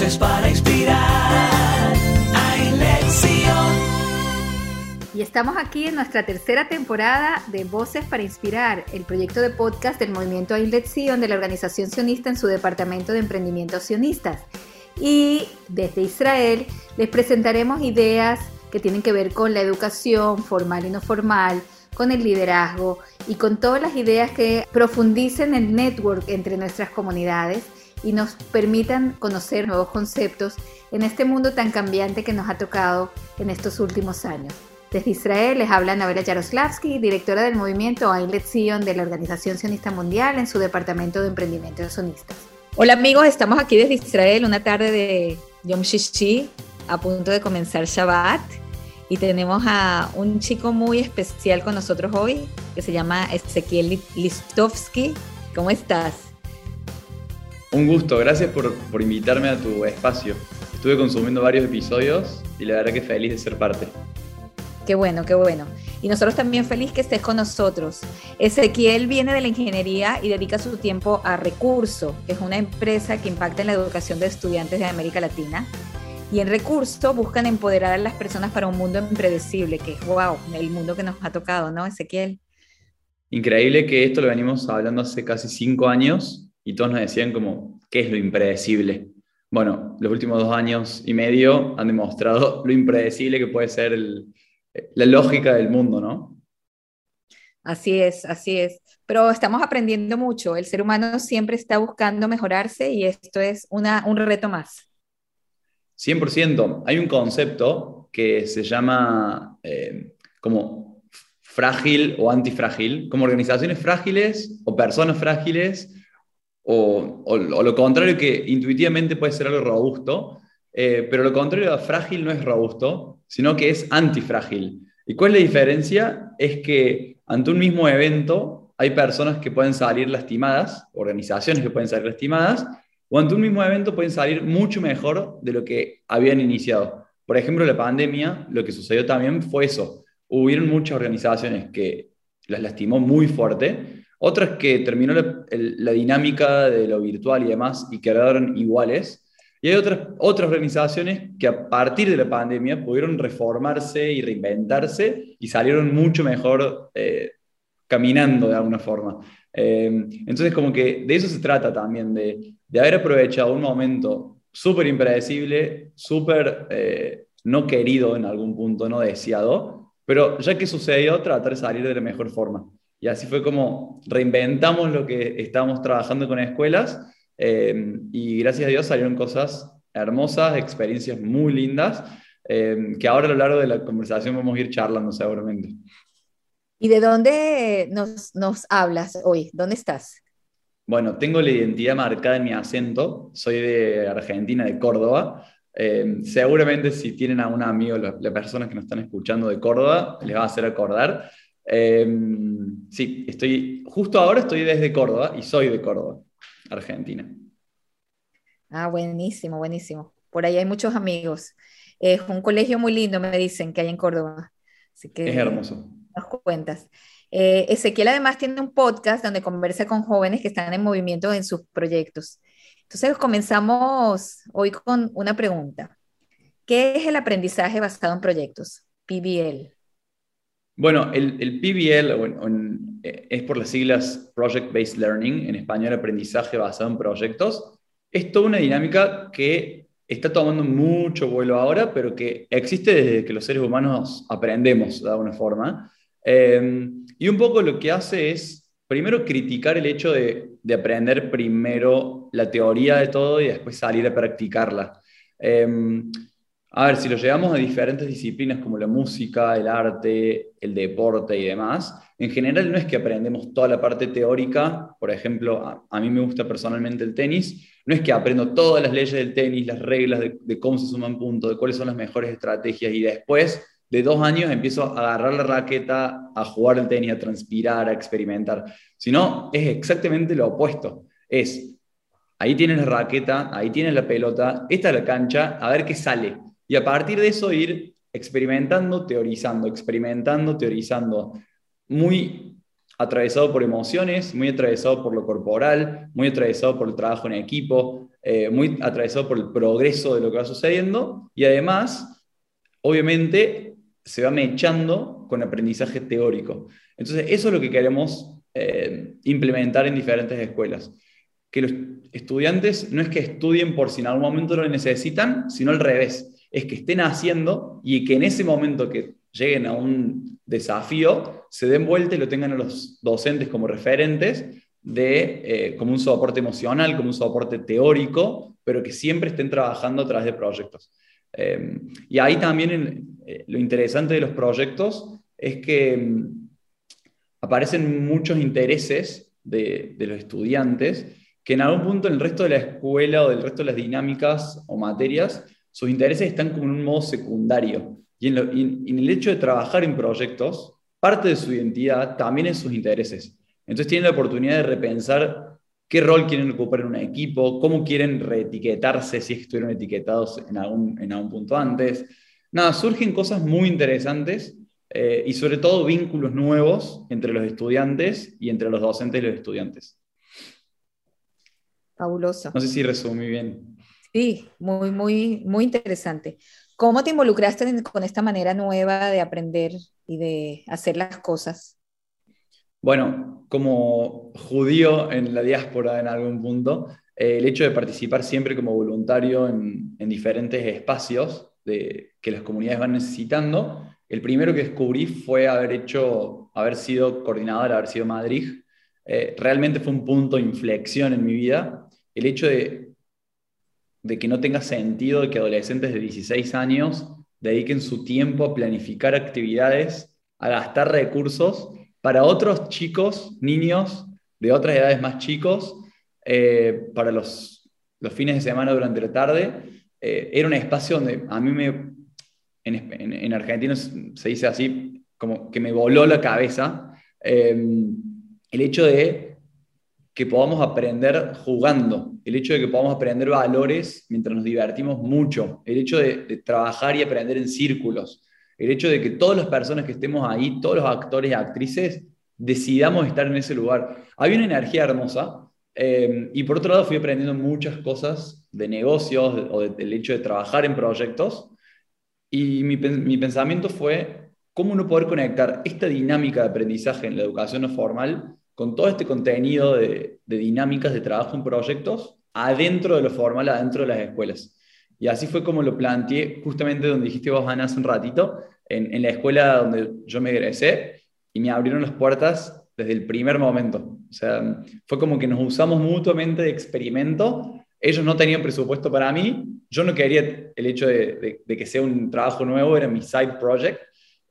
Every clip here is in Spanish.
Voces para inspirar a lección. Y estamos aquí en nuestra tercera temporada de Voces para Inspirar, el proyecto de podcast del movimiento Ainlet Sion de la organización sionista en su departamento de emprendimientos sionistas. Y desde Israel les presentaremos ideas que tienen que ver con la educación formal y no formal, con el liderazgo y con todas las ideas que profundicen el network entre nuestras comunidades y nos permitan conocer nuevos conceptos en este mundo tan cambiante que nos ha tocado en estos últimos años. Desde Israel les habla Navela Yaroslavsky, directora del movimiento Ainlet Zion de la Organización Sionista Mundial en su departamento de emprendimiento de sionistas. Hola amigos, estamos aquí desde Israel, una tarde de Yom Shishi, a punto de comenzar Shabbat. Y tenemos a un chico muy especial con nosotros hoy, que se llama Ezequiel Listovsky. ¿Cómo estás? Un gusto, gracias por, por invitarme a tu espacio. Estuve consumiendo varios episodios y la verdad que feliz de ser parte. Qué bueno, qué bueno. Y nosotros también feliz que estés con nosotros. Ezequiel viene de la ingeniería y dedica su tiempo a Recurso, que es una empresa que impacta en la educación de estudiantes de América Latina y en recurso buscan empoderar a las personas para un mundo impredecible, que es wow, el mundo que nos ha tocado, ¿no, Ezequiel? Increíble que esto lo venimos hablando hace casi cinco años y todos nos decían como, ¿qué es lo impredecible? Bueno, los últimos dos años y medio han demostrado lo impredecible que puede ser la lógica del mundo, ¿no? Así es, así es. Pero estamos aprendiendo mucho. El ser humano siempre está buscando mejorarse y esto es una, un reto más. 100%. Hay un concepto que se llama eh, como frágil o antifrágil, como organizaciones frágiles o personas frágiles, o, lo contrario que intuitivamente puede ser algo robusto, eh, pero lo contrario a frágil no es robusto, sino que es antifrágil. ¿Y cuál es la diferencia? Es que ante un mismo evento hay personas que pueden salir lastimadas, organizaciones que pueden salir lastimadas, o ante un mismo evento pueden salir mucho mejor de lo que habían iniciado. Por ejemplo, la pandemia, lo que sucedió también fue eso. Hubieron muchas organizaciones que las lastimó muy fuerte, otras que terminó la, dinámica de lo virtual y demás y quedaron iguales. Y hay otras, otras organizaciones que a partir de la pandemia pudieron reformarse y reinventarse y salieron mucho mejor eh, caminando de alguna forma. Eh, entonces, como que de eso se trata también, de, de haber aprovechado un momento súper impredecible, súper eh, no querido en algún punto, no deseado, pero ya que sucedió, tratar de salir de la mejor forma. Y así fue como reinventamos lo que estábamos trabajando con escuelas eh, y gracias a Dios salieron cosas hermosas, experiencias muy lindas, que ahora a lo largo de la conversación vamos a ir charlando seguramente. ¿Y de dónde nos, nos hablas hoy? ¿Dónde estás? Bueno, tengo la identidad marcada en mi acento. Soy de Argentina, de Córdoba. Eh, seguramente si tienen a un amigo, las, personas que nos están escuchando de Córdoba, les va a hacer acordar. Eh, sí, estoy, justo ahora estoy desde Córdoba y soy de Córdoba, Argentina. Ah, buenísimo, buenísimo. Por ahí hay muchos amigos. Es un colegio muy lindo, me dicen, que hay en Córdoba. Así que, es hermoso cuentas. Eh, Ezequiel además tiene un podcast donde conversa con jóvenes que están en movimiento en sus proyectos. Entonces comenzamos hoy con una pregunta. ¿Qué es el aprendizaje basado en proyectos? PBL. Bueno, el, PBL eh, es por las siglas Project Based Learning, en español aprendizaje basado en proyectos. Es toda una dinámica que está tomando mucho vuelo ahora, pero que existe desde que los seres humanos aprendemos de alguna forma. Em, y un poco lo que hace es, primero, criticar el hecho de, aprender primero la teoría de todo y después salir a practicarla. Em, a ver, si lo llevamos a diferentes disciplinas como la música, el arte, el deporte y demás, en general no es que aprendemos toda la parte teórica, por ejemplo, a, mí me gusta personalmente el tenis, no es que aprendo todas las leyes del tenis, las reglas de, cómo se suman puntos, de cuáles son las mejores estrategias y después de dos años empiezo a agarrar la raqueta, a jugar el tenis, a transpirar, a experimentar. Si no, es exactamente lo opuesto. Es, ahí tienes la raqueta, ahí tienes la pelota, esta es la cancha, a ver qué sale. Y a partir de eso ir experimentando, teorizando, experimentando, teorizando. Muy atravesado por emociones, muy atravesado por lo corporal, muy atravesado por el trabajo en equipo, eh, muy atravesado por el progreso de lo que va sucediendo y además, obviamente, se va mechando con aprendizaje teórico. Entonces, eso es lo que queremos eh, implementar en diferentes escuelas. Que los estudiantes no es que estudien por si en algún momento lo necesitan, sino al revés. Es que estén haciendo y que en ese momento que lleguen a un desafío, se den vuelta y lo tengan a los docentes como referentes de, eh, como un soporte emocional, como un soporte teórico, pero que siempre estén trabajando a través de proyectos. Eh, y ahí también lo interesante de los proyectos es que mm, aparecen muchos intereses de, los estudiantes que en algún punto en el resto de la escuela o del resto de las dinámicas o materias, sus intereses están como en un modo secundario. Y en, en, el hecho de trabajar en proyectos, parte de su identidad también es sus intereses. Entonces tienen la oportunidad de repensar qué rol quieren ocupar en un equipo, cómo quieren reetiquetarse si estuvieron etiquetados en algún, en algún punto antes. Nada, surgen cosas muy interesantes eh, y sobre todo vínculos nuevos entre los estudiantes y entre los docentes y los estudiantes. Fabuloso. No sé si resumí bien. Sí, muy, muy, muy interesante. ¿Cómo te involucraste con esta manera nueva de aprender y de hacer las cosas? Bueno, como judío en la diáspora en algún punto, eh, el hecho de participar siempre como voluntario en, en diferentes espacios de, que las comunidades van necesitando, el primero que descubrí fue haber hecho, haber sido coordinador, haber sido Madrid. Eh, realmente fue un punto de inflexión en mi vida. El hecho de, de que no tenga sentido que adolescentes de 16 años dediquen su tiempo a planificar actividades, a gastar recursos para otros chicos, niños de otras edades más chicos, eh, para los, los, fines de semana durante la tarde. Eh, era un espacio donde a mí me, en, argentino se dice así, como que me voló la cabeza, em, el hecho de que podamos aprender jugando, el hecho de que podamos aprender valores mientras nos divertimos mucho, el hecho de, trabajar y aprender en círculos, el hecho de que todas las personas que estemos ahí, todos los actores y actrices, decidamos estar en ese lugar. Hay una energía hermosa em, y por otro lado fui aprendiendo muchas cosas de negocios o del hecho de trabajar en proyectos y mi, mi, pensamiento fue cómo uno poder conectar esta dinámica de aprendizaje en la educación no formal con todo este contenido de, dinámicas de trabajo en proyectos adentro de lo formal, adentro de las escuelas. Y así fue como lo planteé justamente donde dijiste vos, Ana, hace un ratito, en, en la escuela donde yo me egresé y me abrieron las puertas desde el primer momento. O sea, fue como que nos usamos mutuamente de experimento ellos no tenían presupuesto para mí, yo no quería el hecho de, que sea un trabajo nuevo, era mi side project.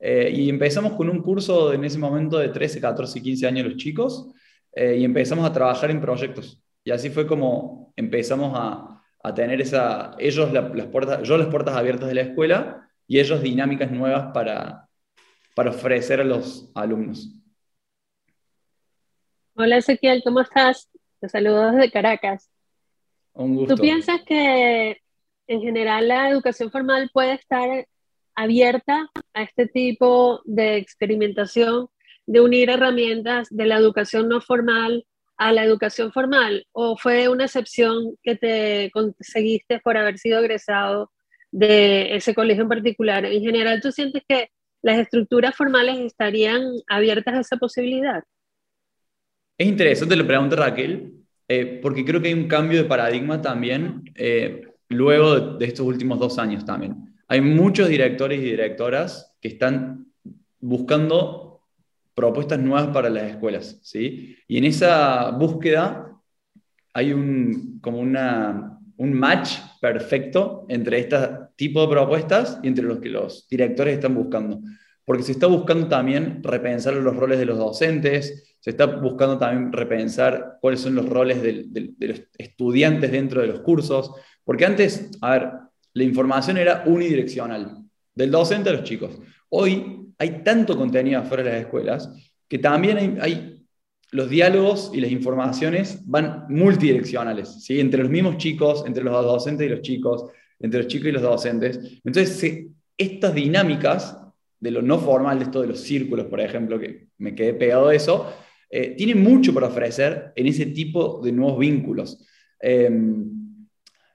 Eh, y empezamos con un curso en ese momento de 13, 14 15 años los chicos eh, y empezamos a trabajar en proyectos. Y así fue como empezamos a, a tener esa, ellos las puertas, yo las puertas abiertas de la escuela y ellos dinámicas nuevas para, para ofrecer a los alumnos. Hola Ezequiel, ¿cómo estás? Te saludo desde Caracas. ¿Tú piensas que en general la educación formal puede estar abierta a este tipo de experimentación, de unir herramientas de la educación no formal a la educación formal? ¿O fue una excepción que te conseguiste por haber sido egresado de ese colegio en particular? En general, ¿tú sientes que las estructuras formales estarían abiertas a esa posibilidad? Es interesante la pregunta, Raquel, eh, porque creo que hay un cambio de paradigma también eh, luego de, estos últimos dos años también. Hay muchos directores y directoras que están buscando propuestas nuevas para las escuelas, ¿sí? Y en esa búsqueda hay un, como una, un match perfecto entre este tipo de propuestas y entre los que los directores están buscando. Porque se está buscando también repensar los roles de los docentes, se está buscando también repensar cuáles son los roles de, los estudiantes dentro de los cursos, porque antes, a ver, la información era unidireccional, del docente a los chicos. Hoy hay tanto contenido afuera de las escuelas que también hay, los diálogos y las informaciones van multidireccionales, ¿sí? entre los mismos chicos, entre los docentes y los chicos, entre los chicos y los docentes. Entonces, estas dinámicas de lo no formal, de esto de los círculos, por ejemplo, que me quedé pegado de eso, eh, tiene mucho para ofrecer en ese tipo de nuevos vínculos. Em,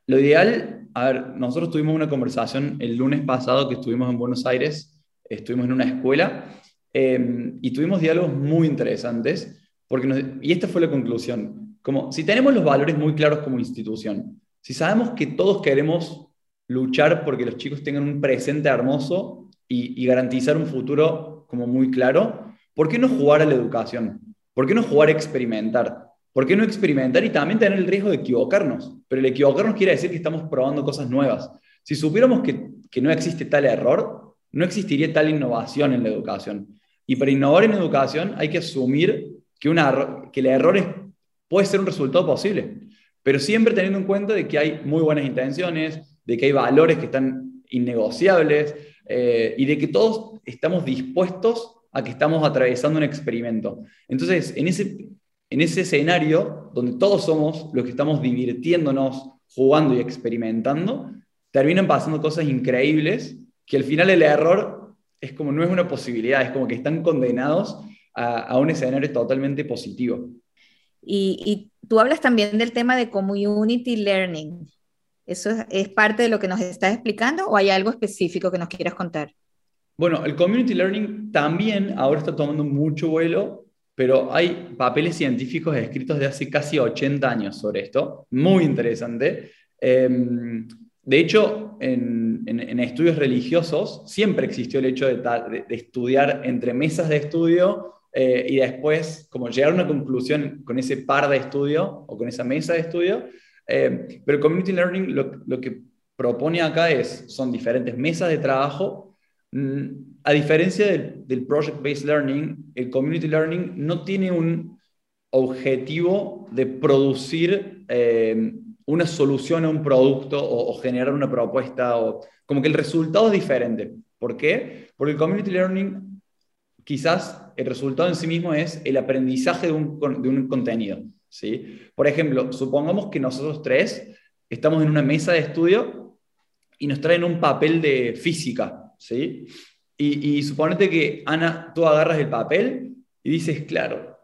lo ideal, a ver, nosotros tuvimos una conversación el lunes pasado que estuvimos en Buenos Aires, estuvimos en una escuela em, y tuvimos diálogos muy interesantes, porque y esta fue la conclusión, como si tenemos los valores muy claros como institución, si sabemos que todos queremos luchar porque los chicos tengan un presente hermoso y, y garantizar un futuro como muy claro, ¿por qué no jugar a la educación? ¿Por qué no jugar a experimentar? ¿Por qué no experimentar y también tener el riesgo de equivocarnos? Pero el equivocarnos quiere decir que estamos probando cosas nuevas. Si supiéramos que, que no existe tal error, no existiría tal innovación en la educación. Y para innovar en educación hay que asumir que, una, que el error puede ser un resultado posible pero siempre teniendo en cuenta de que hay muy buenas intenciones, de que hay valores que están innegociables eh, y de que todos estamos dispuestos a que estamos atravesando un experimento. Entonces, en ese, en ese escenario donde todos somos los que estamos divirtiéndonos, jugando y experimentando, terminan pasando cosas increíbles que al final el error es como no es una posibilidad, es como que están condenados a, a un escenario totalmente positivo. Y, tú hablas también del tema de community learning. ¿Eso es, parte de lo que nos estás explicando o hay algo específico que nos quieras contar? Bueno, el community learning también ahora está tomando mucho vuelo, pero hay papeles científicos escritos de hace casi 80 años sobre esto, muy interesante. Em, de hecho, en, estudios religiosos siempre existió el hecho de, de, estudiar entre mesas de estudio eh, y después como llegar a una conclusión con ese par de estudio o con esa mesa de estudio. Eh, pero Community Learning lo, lo, que propone acá es, son diferentes mesas de trabajo. Mm, a diferencia del, Project-Based Learning, el Community Learning no tiene un objetivo de producir eh, una solución a un producto o, o, generar una propuesta, o, como que el resultado es diferente. ¿Por qué? Porque el Community Learning quizás el resultado en sí mismo es el aprendizaje de un, de un contenido. ¿sí? Por ejemplo, supongamos que nosotros tres estamos en una mesa de estudio y nos traen un papel de física. ¿sí? Y, y suponete que, Ana, tú agarras el papel y dices, claro,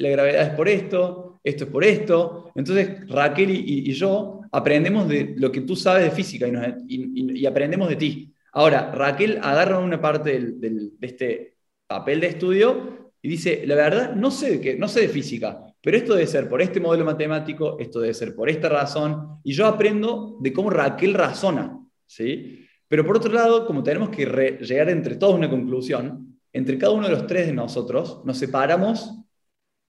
la gravedad es por esto, esto es por esto. Entonces, Raquel y, yo aprendemos de lo que tú sabes de física y, aprendemos de ti. Ahora, Raquel agarra una parte de este papel de estudio y dice, la verdad, no sé de no sé de física, pero esto debe ser por este modelo matemático, esto debe ser por esta razón, y yo aprendo de cómo Raquel razona, ¿sí? Pero por otro lado, como tenemos que llegar entre todos a una conclusión, entre cada uno de los tres de nosotros nos separamos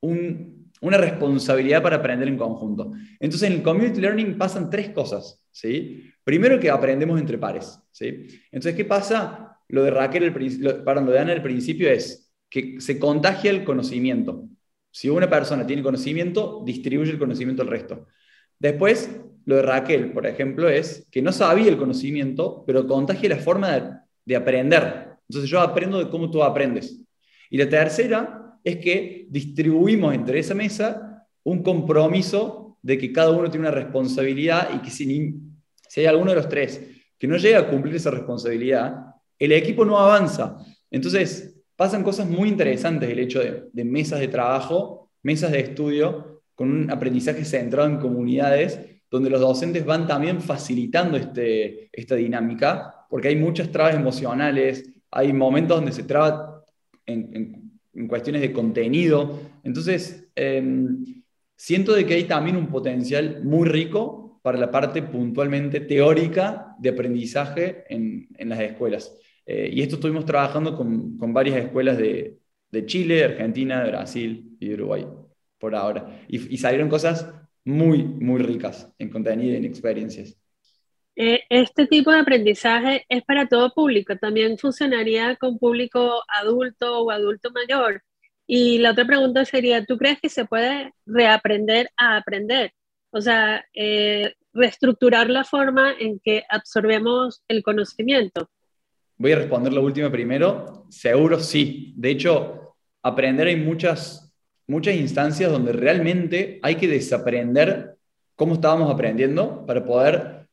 una responsabilidad para aprender en conjunto. Entonces, en el community learning pasan tres cosas, ¿sí? Primero que aprendemos entre pares, ¿sí? Entonces, ¿qué pasa? Lo de Raquel, el, lo, perdón, lo de Ana al principio es que se contagia el conocimiento. Si una persona tiene conocimiento, distribuye el conocimiento al resto. Después, lo de Raquel, por ejemplo, es que no sabía el conocimiento, pero contagia la forma de, de aprender. Entonces yo aprendo de cómo tú aprendes. Y la tercera es que distribuimos entre esa mesa un compromiso de que cada uno tiene una responsabilidad y que si, si hay alguno de los tres que no llega a cumplir esa responsabilidad, el equipo no avanza. Entonces, pasan cosas muy interesantes el hecho de, mesas de trabajo, mesas de estudio, con un aprendizaje centrado en comunidades, donde los docentes van también facilitando este, esta dinámica, porque hay muchas trabas emocionales, hay momentos donde se traba en, cuestiones de contenido. Entonces, em, siento de que hay también un potencial muy rico para la parte puntualmente teórica de aprendizaje en las escuelas. Eh, y esto estuvimos trabajando con, con varias escuelas de, de, Chile, Argentina, Brasil y Uruguay, por ahora. Y, salieron cosas muy, muy ricas en contenido y en experiencias. Eh, este tipo de aprendizaje es para todo público, también funcionaría con público adulto o adulto mayor. Y la otra pregunta sería, ¿tú crees que se puede reaprender a aprender? O sea, eh, reestructurar la forma en que absorbemos el conocimiento. Voy a responder la última primero. Seguro sí. De hecho, aprender hay muchas, muchas instancias donde realmente hay que desaprender cómo estábamos aprendiendo para poder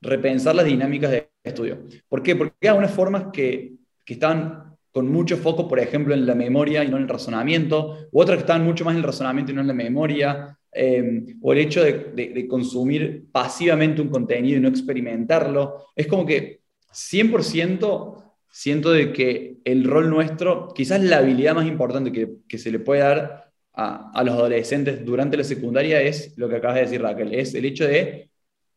repensar las dinámicas de estudio. ¿Por qué? Porque hay algunas formas que, que estaban con mucho foco, por ejemplo, en la memoria y no en el razonamiento, u otras que están mucho más en el razonamiento y no en la memoria, eh, o el hecho de, consumir pasivamente un contenido y no experimentarlo. Es como que 100% siento de que el rol nuestro, quizás la habilidad más importante que, se le puede dar a, los adolescentes durante la secundaria es lo que acabas de decir Raquel, es el hecho de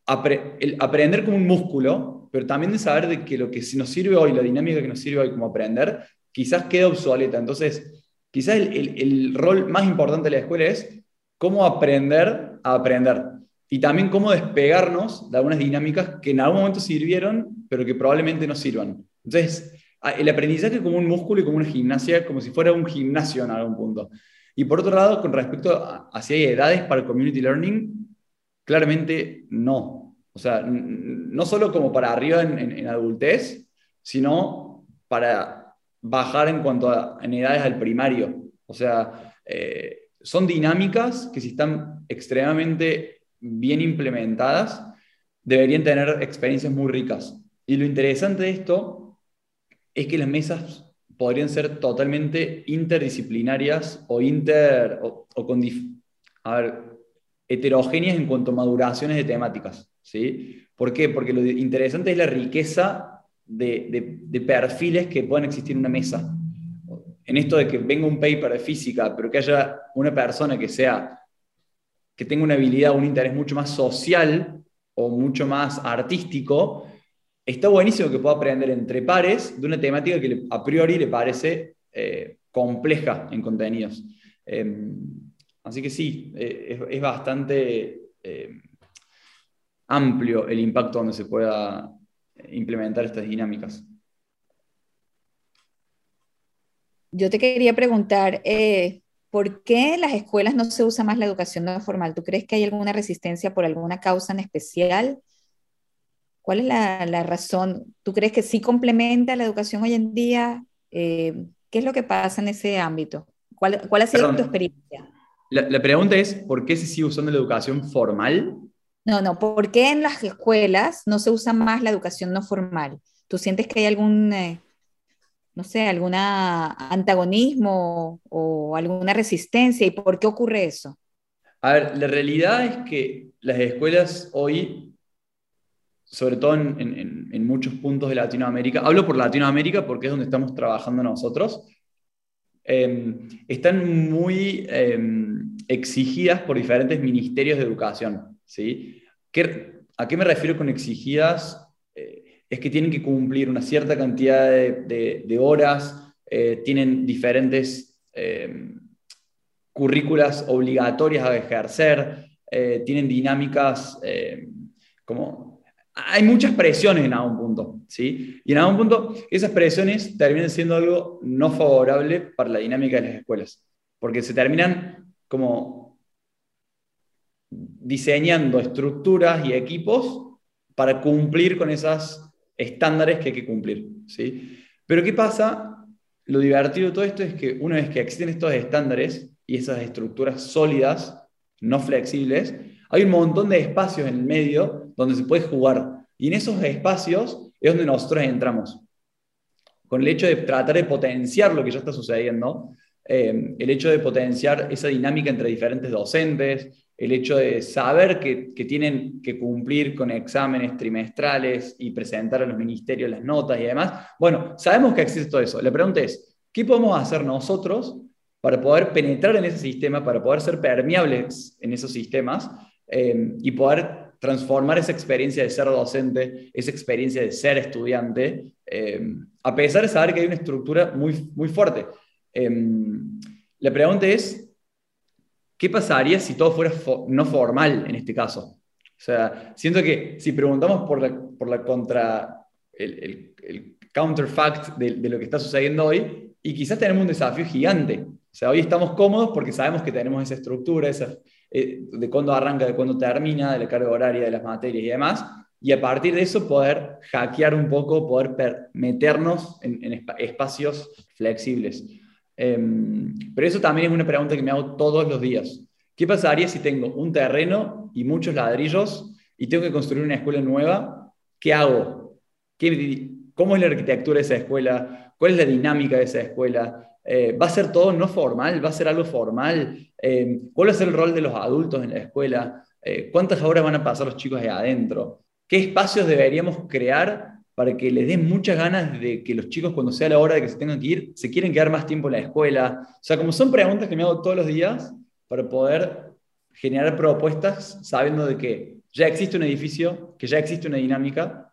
aprender como un músculo, pero también de saber de que lo que nos sirve hoy, la dinámica que nos sirve hoy como aprender, quizás queda obsoleta. Entonces, quizás el, el rol más importante de la escuela es cómo aprender a aprender. Y también cómo despegarnos de algunas dinámicas que en algún momento sirvieron, pero que probablemente no sirvan. Entonces, el aprendizaje como un músculo y como una gimnasia, como si fuera un gimnasio en algún punto. Y por otro lado, con respecto a, si hay edades para el community learning, claramente no. O sea, no solo como para arriba en, adultez, sino para bajar en cuanto a en edades al primario. O sea, eh, son dinámicas que si están extremadamente bien implementadas, deberían tener experiencias muy ricas. Y lo interesante de esto es que las mesas podrían ser totalmente interdisciplinarias o, inter, o, con, heterogéneas en cuanto a maduraciones de temáticas. ¿sí? ¿Por qué? Porque lo interesante es la riqueza de, de perfiles que pueden existir en una mesa en esto de que venga un paper de física, pero que haya una persona que sea, que tenga una habilidad, un interés mucho más social o mucho más artístico, está buenísimo que pueda aprender entre pares de una temática que a priori le parece eh, compleja en contenidos. Em, así que sí, eh, es, bastante eh, amplio el impacto donde se pueda implementar estas dinámicas. yo te quería preguntar, eh, ¿por qué en las escuelas no se usa más la educación no formal? ¿Tú crees que hay alguna resistencia por alguna causa en especial? ¿Cuál es la, razón? ¿Tú crees que sí complementa la educación hoy en día? Eh, ¿Qué es lo que pasa en ese ámbito? ¿Cuál, ha sido tu experiencia? La, la, pregunta es, ¿por qué se sigue usando la educación formal? No, no, ¿por qué en las escuelas no se usa más la educación no formal? ¿Tú sientes que hay algún... Eh, no sé, algún antagonismo o alguna resistencia y por qué ocurre eso? A ver, la realidad es que las escuelas hoy, sobre todo en, muchos puntos de Latinoamérica, hablo por Latinoamérica porque es donde estamos trabajando nosotros, em, están muy em, exigidas por diferentes ministerios de educación. ¿sí? ¿A qué me refiero con exigidas? es que tienen que cumplir una cierta cantidad de, horas, eh, tienen diferentes eh, currículas obligatorias a ejercer, eh, tienen dinámicas como... Hay muchas presiones en algún punto, ¿sí? Y en algún punto esas presiones terminan siendo algo no favorable para la dinámica de las escuelas, porque se terminan como diseñando estructuras y equipos para cumplir con esas estándares que hay que cumplir. ¿sí? Pero ¿qué pasa? Lo divertido de todo esto es que una vez que existen estos estándares y esas estructuras sólidas, no flexibles, hay un montón de espacios en el medio donde se puede jugar. Y en esos espacios es donde nosotros entramos. Con el hecho de tratar de potenciar lo que ya está sucediendo, eh, el hecho de potenciar esa dinámica entre diferentes docentes, el hecho de saber que, tienen que cumplir con exámenes trimestrales y presentar a los ministerios las notas y demás. Bueno, sabemos que existe todo eso. La pregunta es, ¿qué podemos hacer nosotros para poder penetrar en ese sistema, para poder ser permeables en esos sistemas eh, y poder transformar esa experiencia de ser docente, esa experiencia de ser estudiante, eh, a pesar de saber que hay una estructura muy, muy fuerte? Eh, la pregunta es, ¿Qué pasaría si todo fuera no formal en este caso? O sea, siento que si preguntamos por la, por la contra, el, el, counterfact de, de, lo que está sucediendo hoy, y quizás tenemos un desafío gigante. O sea, hoy estamos cómodos porque sabemos que tenemos esa estructura, esa, eh, de cuándo arranca, de cuándo termina, de la carga horaria de las materias y demás, y a partir de eso poder hackear un poco, poder meternos en, espacios flexibles. Em, pero eso también es una pregunta que me hago todos los días. ¿Qué pasaría si tengo un terreno y muchos ladrillos y tengo que construir una escuela nueva? ¿Qué hago? ¿Qué, cómo es la arquitectura de esa escuela, cuál es la dinámica de esa escuela, eh, ¿Va a ser todo no formal? ¿Va a ser algo formal? Eh, ¿Cuál va a ser el rol de los adultos en la escuela? Eh, ¿Cuántas horas van a pasar los chicos ahí adentro? ¿Qué espacios deberíamos crear para que les den muchas ganas de que los chicos cuando sea la hora de que se tengan que ir, se quieren quedar más tiempo en la escuela? O sea, como son preguntas que me hago todos los días para poder generar propuestas sabiendo de que ya existe un edificio, que ya existe una dinámica,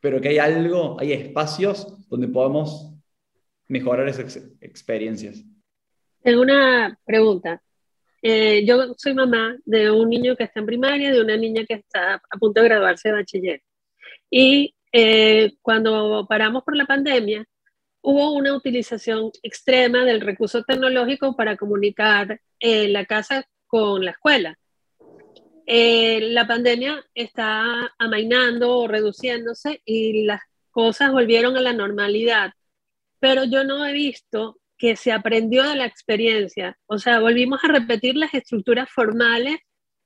pero que hay algo, hay espacios donde podemos mejorar esas experiencias. Tengo una pregunta. Eh, yo soy mamá de un niño que está en primaria, de una niña que está a punto de graduarse de bachiller. Y eh, cuando paramos por la pandemia, hubo una utilización extrema del recurso tecnológico para comunicar eh, la casa con la escuela. la pandemia está amainando o reduciéndose y las cosas volvieron a la normalidad pero yo no he visto que se aprendió de la experiencia. O sea, volvimos a repetir las estructuras formales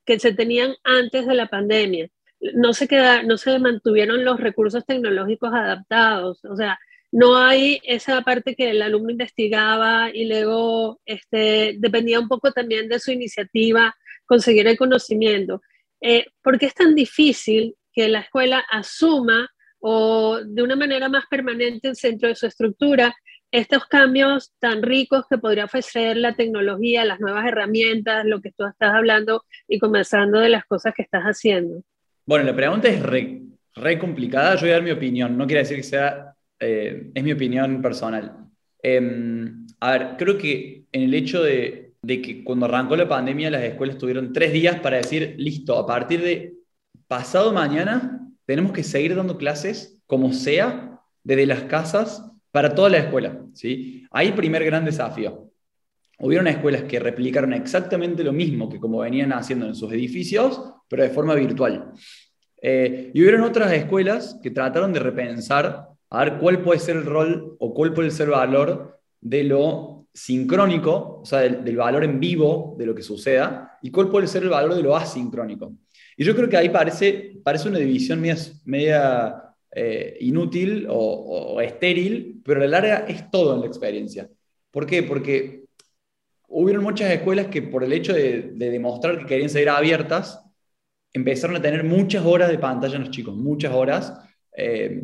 que se tenían antes de la pandemia. No se, queda, no se mantuvieron los recursos tecnológicos adaptados. O sea, no hay esa parte que el alumno investigaba y luego este, dependía un poco también de su iniciativa conseguir el conocimiento. Eh, ¿Por qué es tan difícil que la escuela asuma o de una manera más permanente en centro de su estructura estos cambios tan ricos que podría ofrecer la tecnología, las nuevas herramientas, lo que tú estás hablando y comenzando de las cosas que estás haciendo? Bueno, la pregunta es re, complicada. Yo voy a dar mi opinión. No quiere decir que sea, eh, es mi opinión personal. Em, a ver, creo que en el hecho de, de que cuando arrancó la pandemia las escuelas tuvieron tres días para decir, listo, a partir de pasado mañana tenemos que seguir dando clases como sea, desde las casas, para toda la escuela. ¿sí? Ahí primer gran desafío. Hubieron escuelas que replicaron exactamente lo mismo que como venían haciendo en sus edificios, pero de forma virtual. Eh, y hubieron otras escuelas que trataron de repensar a ver cuál puede ser el rol o cuál puede ser el valor de lo sincrónico, o sea, del, valor en vivo de lo que suceda, y cuál puede ser el valor de lo asincrónico. Y yo creo que ahí parece, parece una división media, media eh, inútil o, estéril, pero a la larga es todo en la experiencia. ¿Por qué? Porque hubieron muchas escuelas que por el hecho de, demostrar que querían ser abiertas, empezaron a tener muchas horas de pantalla en los chicos, muchas horas, eh,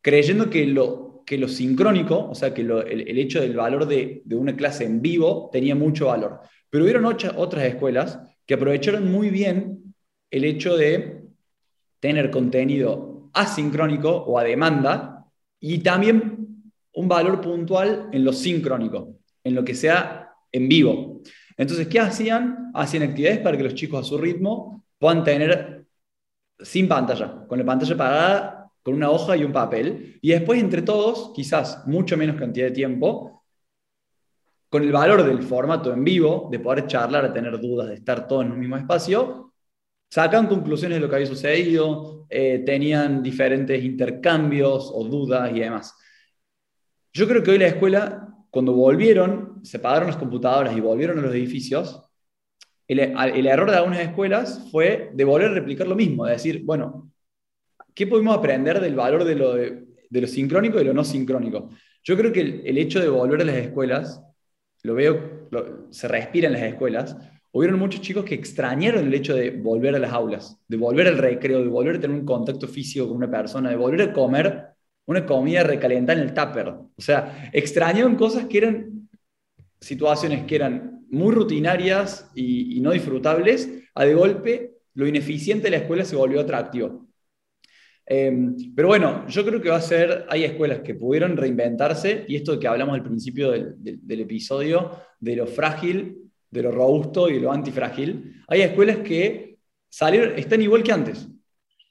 creyendo que lo, que lo sincrónico, o sea, que el, hecho del valor de, de, una clase en vivo tenía mucho valor. Pero hubieron otras escuelas que aprovecharon muy bien el hecho de tener contenido asincrónico o a demanda y también un valor puntual en lo sincrónico, en lo que sea en vivo. Entonces, ¿qué hacían? Hacían actividades para que los chicos a su ritmo puedan tener sin pantalla, con la pantalla apagada, con una hoja y un papel, y después entre todos, quizás mucho menos cantidad de tiempo, con el valor del formato en vivo, de poder charlar, de tener dudas, de estar todos en un mismo espacio, sacan conclusiones de lo que había sucedido, eh, tenían diferentes intercambios o dudas y demás. Yo creo que hoy la escuela, cuando volvieron, se pagaron las computadoras y volvieron a los edificios, el, error de algunas escuelas fue de volver a replicar lo mismo, de decir, bueno, ¿qué podemos aprender del valor de lo, de, lo sincrónico y de lo no sincrónico? Yo creo que el, hecho de volver a las escuelas, lo veo, se respira en las escuelas, hubieron muchos chicos que extrañaron el hecho de volver a las aulas, de volver al recreo, de volver a tener un contacto físico con una persona, de volver a comer una comida recalentada en el tupper. O sea, extrañaron cosas que eran situaciones que eran muy rutinarias y, no disfrutables, a de golpe lo ineficiente de la escuela se volvió atractivo. Em, pero bueno, yo creo que va a ser, hay escuelas que pudieron reinventarse, y esto que hablamos al principio del, del episodio, de lo frágil de lo robusto y lo antifrágil, hay escuelas que salieron, están igual que antes.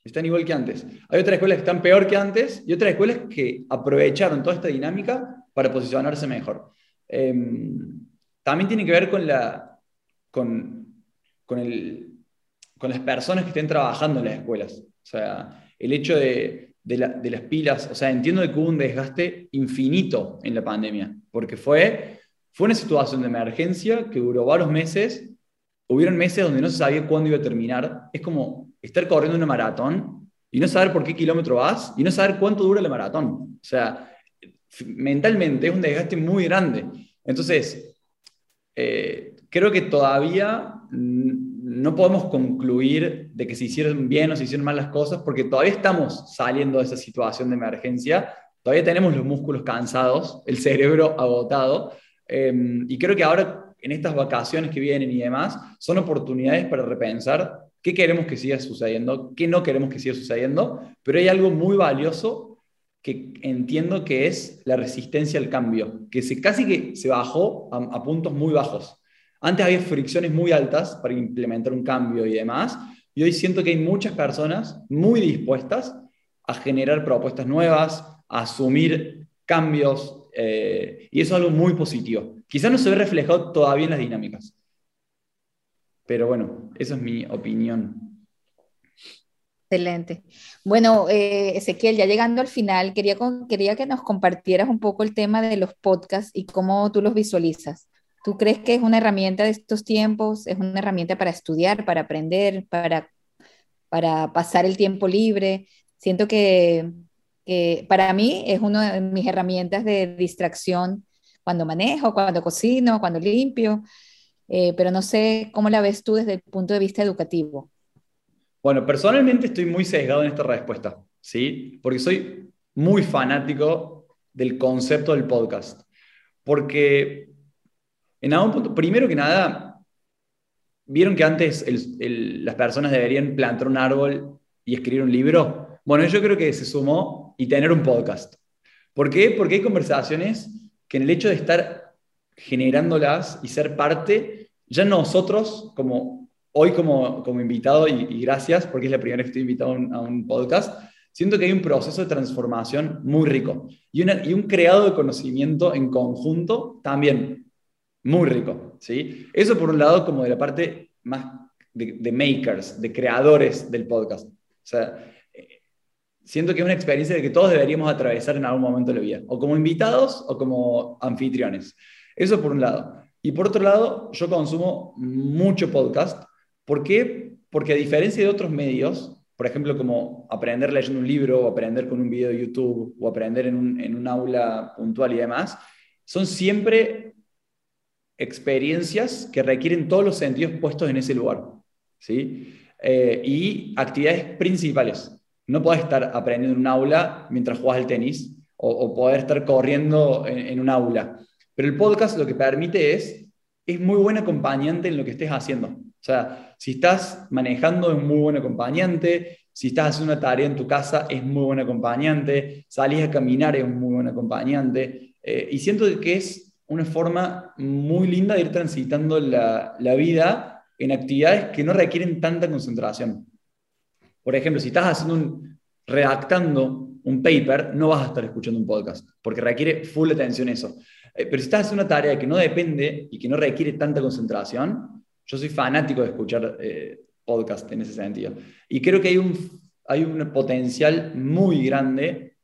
Están igual que antes. Hay otras escuelas que están peor que antes y otras escuelas que aprovecharon toda esta dinámica para posicionarse mejor. Em, también tiene que ver con, la, con, con, el, con, las personas que estén trabajando en las escuelas. O sea, el hecho de, de, de las pilas, o sea, entiendo que hubo un desgaste infinito en la pandemia, porque fue fue una situación de emergencia que duró varios meses. Hubieron meses donde no se sabía cuándo iba a terminar. Es como estar corriendo una maratón y no saber por qué kilómetro vas y no saber cuánto dura la maratón. O sea, mentalmente es un desgaste muy grande. Entonces, eh, creo que todavía no podemos concluir de que se hicieron bien o se hicieron mal las cosas porque todavía estamos saliendo de esa situación de emergencia, todavía tenemos los músculos cansados, el cerebro agotado, eh, y creo que ahora en estas vacaciones que vienen y demás, son oportunidades para repensar qué queremos que siga sucediendo, qué no queremos que siga sucediendo, pero hay algo muy valioso que entiendo que es la resistencia al cambio, que se, casi que se bajó a, puntos muy bajos. Antes había fricciones muy altas para implementar un cambio y demás, y hoy siento que hay muchas personas muy dispuestas a generar propuestas nuevas, a asumir cambios, eh, y eso es algo muy positivo. Quizás no se ve reflejado todavía en las dinámicas, pero bueno, esa es mi opinión. Excelente. Bueno, eh, Ezequiel, ya llegando al final, quería, quería que nos compartieras un poco el tema de los podcasts y cómo tú los visualizas. ¿Tú crees que es una herramienta de estos tiempos? ¿Es una herramienta para estudiar, para aprender, para, para pasar el tiempo libre? Siento que, para mí es una de mis herramientas de distracción cuando manejo, cuando cocino, cuando limpio. Eh, pero no sé cómo la ves tú desde el punto de vista educativo. Bueno, personalmente estoy muy sesgado en esta respuesta, ¿sí? Porque soy muy fanático del concepto del podcast. Porque en algún punto, primero que nada, vieron que antes las personas deberían plantar un árbol y escribir un libro. Bueno, yo creo que se sumó y tener un podcast. ¿Por qué? Porque hay conversaciones que en el hecho de estar generándolas y ser parte, ya nosotros, como hoy como, como invitado, y, gracias porque es la primera vez que estoy invitado a un, podcast, siento que hay un proceso de transformación muy rico y, y un creado de conocimiento en conjunto también muy rico. ¿sí? Eso por un lado como de la parte más de, de makers, de creadores del podcast. O sea, siento que es una experiencia de que todos deberíamos atravesar en algún momento de la vida, o como invitados o como anfitriones. Eso por un lado. Y por otro lado, yo consumo mucho podcast. ¿Por qué? Porque a diferencia de otros medios, por ejemplo, como aprender leyendo un libro, o aprender con un video de YouTube, o aprender en un, en un aula puntual y demás, son siempre experiencias que requieren todos los sentidos puestos en ese lugar. ¿sí? Eh, y actividades principales. No puedes estar aprendiendo en un aula mientras juegas el tenis o, poder estar corriendo en, en un aula. Pero el podcast lo que permite es, es muy buen acompañante en lo que estés haciendo. O sea, si estás manejando es muy buen acompañante, si estás haciendo una tarea en tu casa es muy buen acompañante, salís a caminar es muy buen acompañante. Eh, y siento que es una forma muy linda de ir transitando la, la vida en actividades que no requieren tanta concentración. Por ejemplo, si estás haciendo un, redactando un paper, no vas a estar escuchando un podcast, porque requiere full atención eso. Eh, pero si estás haciendo una tarea que no depende y que no requiere tanta concentración, yo soy fanático de escuchar eh, podcast en ese sentido. Y creo que hay un, hay un potencial muy grande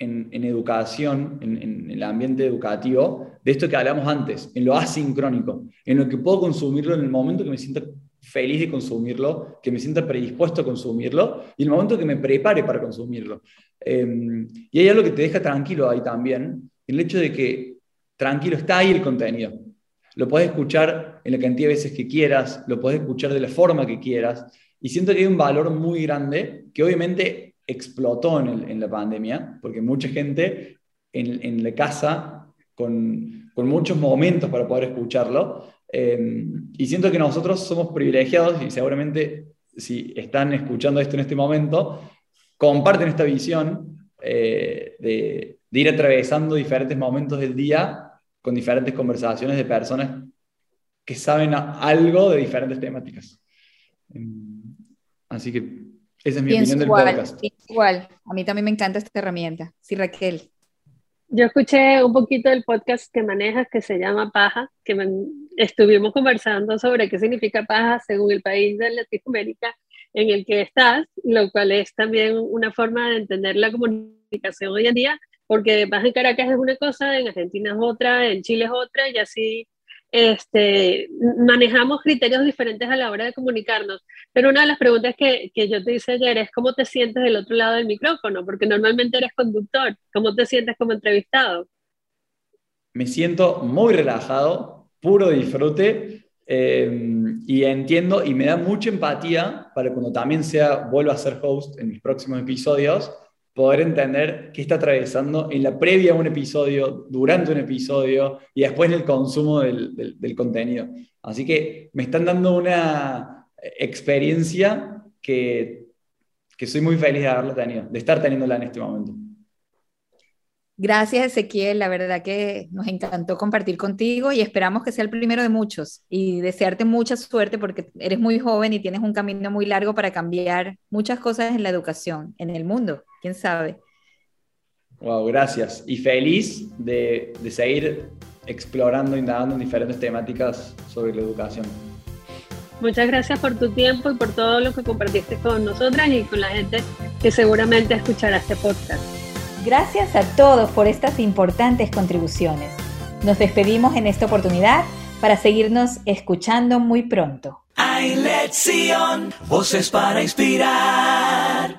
en, educación, en, en, el ambiente educativo, de esto que hablamos antes, en lo asincrónico, en lo que puedo consumirlo en el momento que me sienta feliz de consumirlo, que me sienta predispuesto a consumirlo y el momento que me prepare para consumirlo. Eh, y hay algo que te deja tranquilo ahí también, el hecho de que tranquilo, está ahí el contenido. Lo puedes escuchar en la cantidad de veces que quieras, lo puedes escuchar de la forma que quieras. Y siento que hay un valor muy grande que obviamente explotó en, la pandemia, porque mucha gente en, la casa con, muchos momentos para poder escucharlo. Eh, y siento que nosotros somos privilegiados y seguramente si están escuchando esto en este momento, comparten esta visión eh, de, de, ir atravesando diferentes momentos del día con diferentes conversaciones de personas que saben algo de diferentes temáticas. Em, así que esa es mi opinión del podcast. Igual, a mí también me encanta esta herramienta. Sí, Raquel. Yo escuché un poquito del podcast que manejas que se llama Paja, que estuvimos conversando sobre qué significa paja según el país de Latinoamérica en el que estás, lo cual es también una forma de entender la comunicación hoy en día porque vas en Caracas es una cosa, en Argentina es otra, en Chile es otra, y así este, manejamos criterios diferentes a la hora de comunicarnos. Pero una de las preguntas que, que, yo te hice ayer es cómo te sientes del otro lado del micrófono, porque normalmente eres conductor. ¿Cómo te sientes como entrevistado? Me siento muy relajado, puro disfrute. Eh, y entiendo y me da mucha empatía para cuando también sea, vuelva a ser host en mis próximos episodios, poder entender qué está atravesando en la previa a un episodio, durante un episodio y después en el consumo del, del, contenido. Así que me están dando una experiencia que, que soy muy feliz de haberla tenido, de estar teniéndola en este momento. Gracias, Ezequiel. La verdad que nos encantó compartir contigo y esperamos que sea el primero de muchos y desearte mucha suerte porque eres muy joven y tienes un camino muy largo para cambiar muchas cosas en la educación, en el mundo, quién sabe. Wow, gracias. Y feliz de, de seguir explorando, indagando en diferentes temáticas sobre la educación. Muchas gracias por tu tiempo y por todo lo que compartiste con nosotras y con la gente que seguramente escuchará este podcast. Gracias a todos por estas importantes contribuciones. Nos despedimos en esta oportunidad para seguirnos escuchando muy pronto. Voces para inspirar.